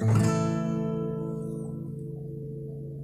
mm